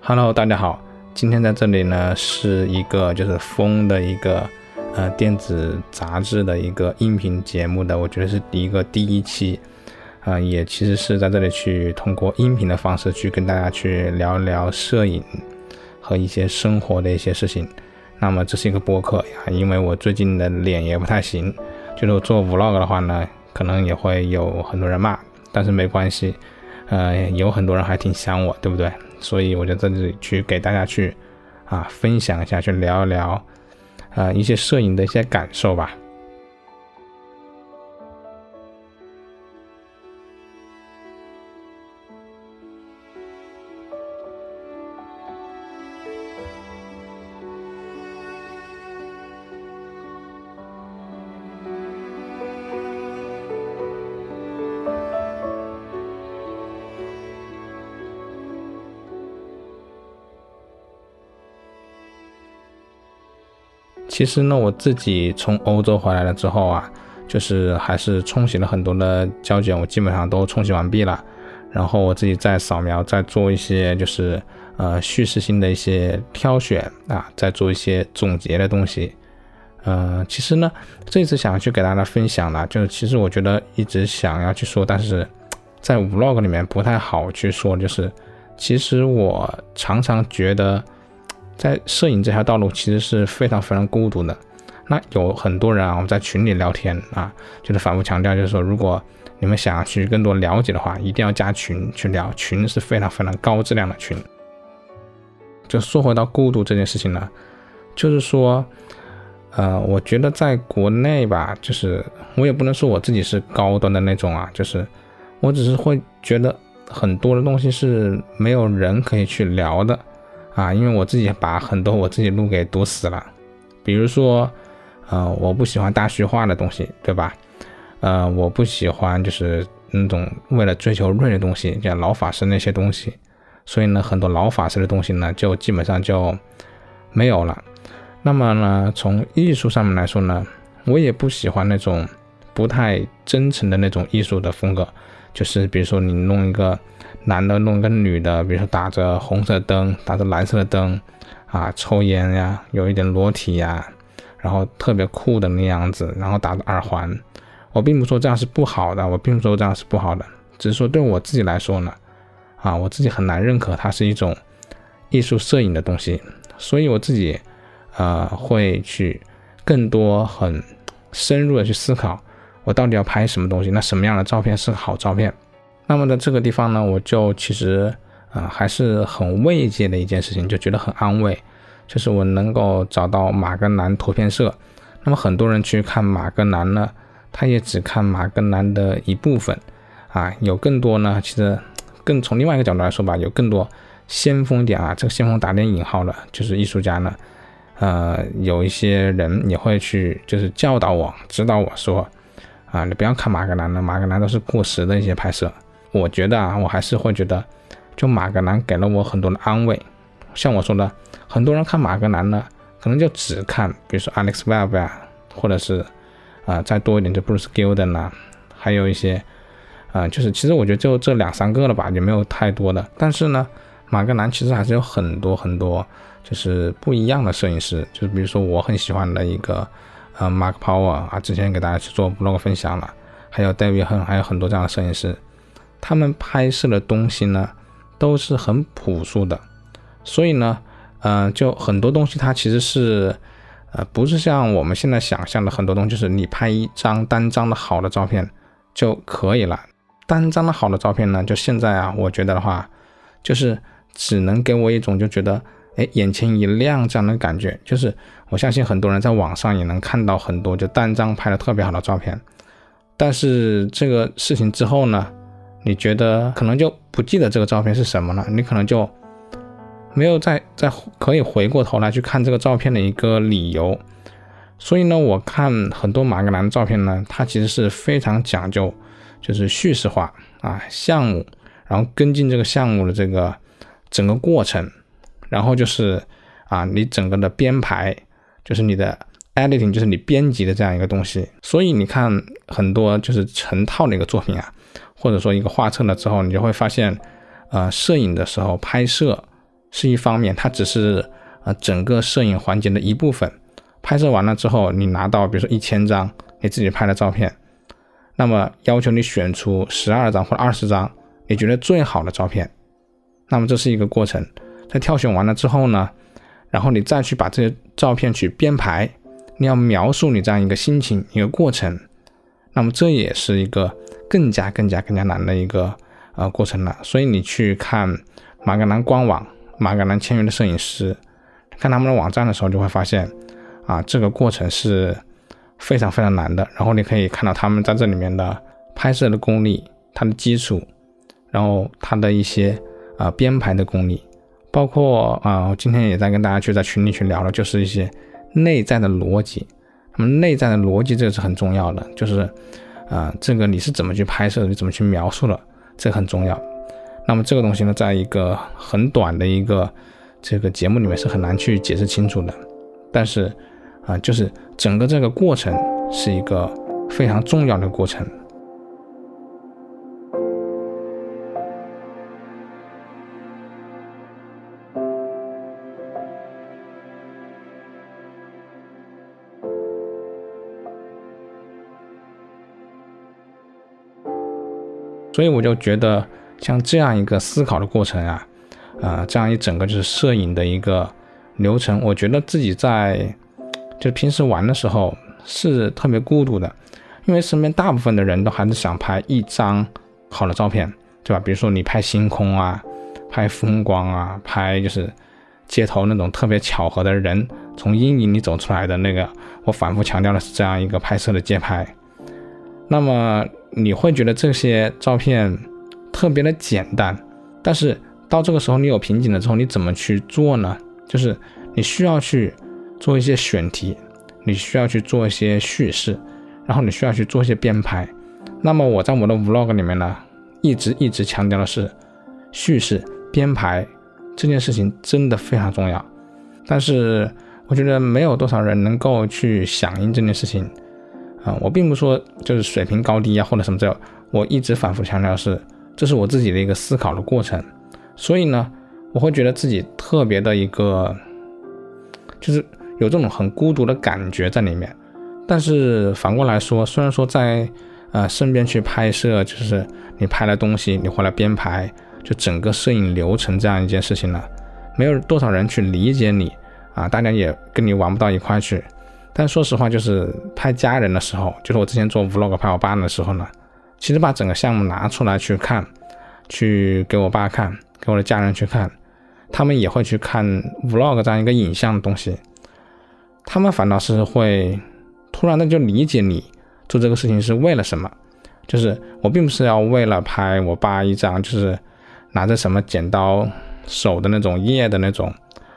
Hello，大家好，今天在这里呢是一个就是风的一个呃电子杂志的一个音频节目的，我觉得是一个第一期，啊，也其实是在这里去通过音频的方式去跟大家去聊聊摄影和一些生活的一些事情。那么这是一个播客呀，因为我最近的脸也不太行，就是我做 vlog 的话呢，可能也会有很多人骂，但是没关系，呃，有很多人还挺想我，对不对？所以我就在这里去给大家去啊分享一下，去聊一聊，呃一些摄影的一些感受吧。其实呢，我自己从欧洲回来了之后啊，就是还是冲洗了很多的胶卷，我基本上都冲洗完毕了。然后我自己再扫描，再做一些就是呃叙事性的一些挑选啊，再做一些总结的东西。嗯，其实呢，这次想要去给大家分享的，就是其实我觉得一直想要去说，但是在 vlog 里面不太好去说，就是其实我常常觉得。在摄影这条道路其实是非常非常孤独的。那有很多人啊，我们在群里聊天啊，就是反复强调，就是说，如果你们想要去更多了解的话，一定要加群去聊，群是非常非常高质量的群。就说回到孤独这件事情呢，就是说，呃，我觉得在国内吧，就是我也不能说我自己是高端的那种啊，就是我只是会觉得很多的东西是没有人可以去聊的。啊，因为我自己把很多我自己路给堵死了，比如说，呃，我不喜欢大虚化的东西，对吧？呃，我不喜欢就是那种为了追求锐的东西，像老法师那些东西，所以呢，很多老法师的东西呢，就基本上就没有了。那么呢，从艺术上面来说呢，我也不喜欢那种不太真诚的那种艺术的风格，就是比如说你弄一个。男的弄一个女的，比如说打着红色灯，打着蓝色的灯，啊，抽烟呀，有一点裸体呀，然后特别酷的那样子，然后打着耳环。我并不说这样是不好的，我并不说这样是不好的，只是说对我自己来说呢，啊，我自己很难认可它是一种艺术摄影的东西，所以我自己，呃，会去更多很深入的去思考，我到底要拍什么东西，那什么样的照片是好照片。那么在这个地方呢，我就其实啊还是很慰藉的一件事情，就觉得很安慰，就是我能够找到马格南图片社。那么很多人去看马格南呢，他也只看马格南的一部分啊，有更多呢，其实更从另外一个角度来说吧，有更多先锋点啊，这个先锋打点引号了，就是艺术家呢，呃，有一些人也会去就是教导我、指导我说啊，你不要看马格南了，马格南都是过时的一些拍摄。我觉得啊，我还是会觉得，就马格南给了我很多的安慰。像我说的，很多人看马格南呢，可能就只看，比如说 Alex Webb 啊，或者是啊再多一点就 Bruce Gilden 啊，还有一些啊，就是其实我觉得就这两三个了吧，也没有太多的。但是呢，马格南其实还是有很多很多就是不一样的摄影师，就是比如说我很喜欢的一个呃 Mark Power 啊，之前给大家去做 blog 分享了，还有 David Hun，还有很多这样的摄影师。他们拍摄的东西呢，都是很朴素的，所以呢，嗯，就很多东西它其实是，呃，不是像我们现在想象的很多东西，就是你拍一张单张的好的照片就可以了。单张的好的照片呢，就现在啊，我觉得的话，就是只能给我一种就觉得，哎，眼前一亮这样的感觉。就是我相信很多人在网上也能看到很多就单张拍的特别好的照片，但是这个事情之后呢？你觉得可能就不记得这个照片是什么了，你可能就没有再再可以回过头来去看这个照片的一个理由。所以呢，我看很多马格南的照片呢，它其实是非常讲究，就是叙事化啊，项目，然后跟进这个项目的这个整个过程，然后就是啊，你整个的编排，就是你的 editing，就是你编辑的这样一个东西。所以你看很多就是成套的一个作品啊。或者说一个画册了之后，你就会发现，呃，摄影的时候拍摄是一方面，它只是呃整个摄影环节的一部分。拍摄完了之后，你拿到比如说一千张你自己拍的照片，那么要求你选出十二张或者二十张你觉得最好的照片，那么这是一个过程。在挑选完了之后呢，然后你再去把这些照片去编排，你要描述你这样一个心情一个过程，那么这也是一个更加更加更加难的一个呃过程了。所以你去看马格南官网。马格南签约的摄影师，看他们的网站的时候，就会发现，啊，这个过程是非常非常难的。然后你可以看到他们在这里面的拍摄的功力，它的基础，然后它的一些啊编排的功力，包括啊，我今天也在跟大家去在群里去聊了，就是一些内在的逻辑。那么内在的逻辑这个是很重要的，就是啊，这个你是怎么去拍摄的，你怎么去描述的，这很重要。那么这个东西呢，在一个很短的一个这个节目里面是很难去解释清楚的，但是啊，就是整个这个过程是一个非常重要的过程。所以我就觉得。像这样一个思考的过程啊，啊，这样一整个就是摄影的一个流程，我觉得自己在就平时玩的时候是特别孤独的，因为身边大部分的人都还是想拍一张好的照片，对吧？比如说你拍星空啊，拍风光啊，拍就是街头那种特别巧合的人从阴影里走出来的那个，我反复强调的是这样一个拍摄的街拍。那么你会觉得这些照片？特别的简单，但是到这个时候你有瓶颈了之后，你怎么去做呢？就是你需要去做一些选题，你需要去做一些叙事，然后你需要去做一些编排。那么我在我的 vlog 里面呢，一直一直强调的是叙事编排这件事情真的非常重要。但是我觉得没有多少人能够去响应这件事情啊。我并不说就是水平高低啊或者什么这，我一直反复强调是。这是我自己的一个思考的过程，所以呢，我会觉得自己特别的一个，就是有这种很孤独的感觉在里面。但是反过来说，虽然说在呃身边去拍摄，就是你拍了东西，你回来编排，就整个摄影流程这样一件事情呢，没有多少人去理解你啊，大家也跟你玩不到一块去。但说实话，就是拍家人的时候，就是我之前做 vlog 拍我爸的时候呢。其实把整个项目拿出来去看，去给我爸看，给我的家人去看，他们也会去看 vlog 这样一个影像的东西，他们反倒是会突然的就理解你做这个事情是为了什么，就是我并不是要为了拍我爸一张就是拿着什么剪刀手的那种叶的那种，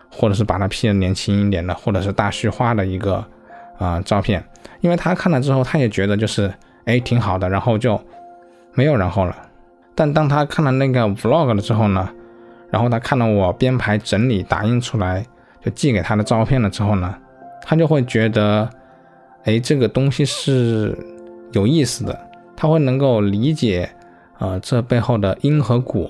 或者是把它 P 的年轻一点的，或者是大虚化的一个啊照片，因为他看了之后，他也觉得就是。哎，挺好的，然后就没有然后了。但当他看了那个 vlog 了之后呢，然后他看到我编排整理打印出来就寄给他的照片了之后呢，他就会觉得，哎，这个东西是有意思的，他会能够理解，呃，这背后的因和果。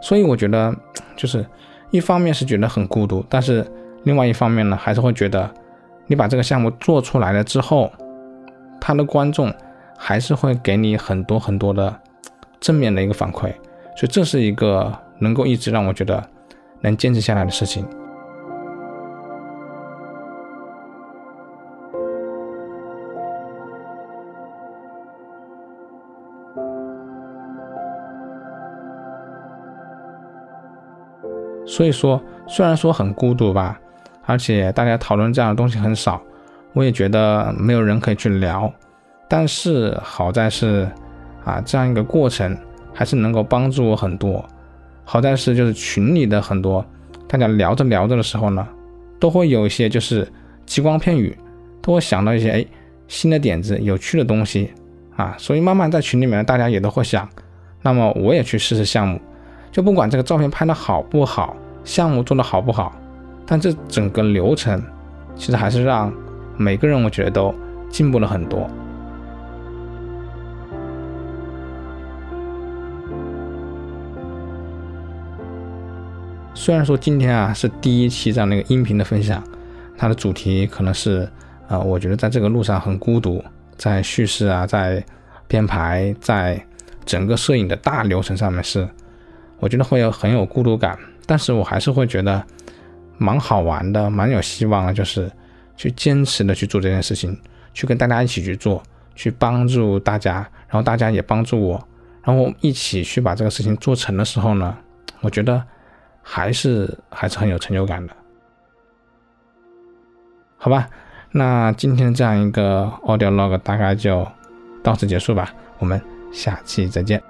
所以我觉得，就是一方面是觉得很孤独，但是另外一方面呢，还是会觉得，你把这个项目做出来了之后，他的观众。还是会给你很多很多的正面的一个反馈，所以这是一个能够一直让我觉得能坚持下来的事情。所以说，虽然说很孤独吧，而且大家讨论这样的东西很少，我也觉得没有人可以去聊。但是好在是，啊，这样一个过程还是能够帮助我很多。好在是就是群里的很多大家聊着聊着的时候呢，都会有一些就是激光片语，都会想到一些哎新的点子、有趣的东西啊，所以慢慢在群里面大家也都会想，那么我也去试试项目，就不管这个照片拍的好不好，项目做的好不好，但这整个流程其实还是让每个人我觉得都进步了很多。虽然说今天啊是第一期这样的一个音频的分享，它的主题可能是啊，我觉得在这个路上很孤独，在叙事啊，在编排，在整个摄影的大流程上面是，我觉得会有很有孤独感，但是我还是会觉得蛮好玩的，蛮有希望的，就是去坚持的去做这件事情，去跟大家一起去做，去帮助大家，然后大家也帮助我，然后一起去把这个事情做成的时候呢，我觉得。还是还是很有成就感的，好吧？那今天这样一个 audio log 大概就到此结束吧，我们下期再见。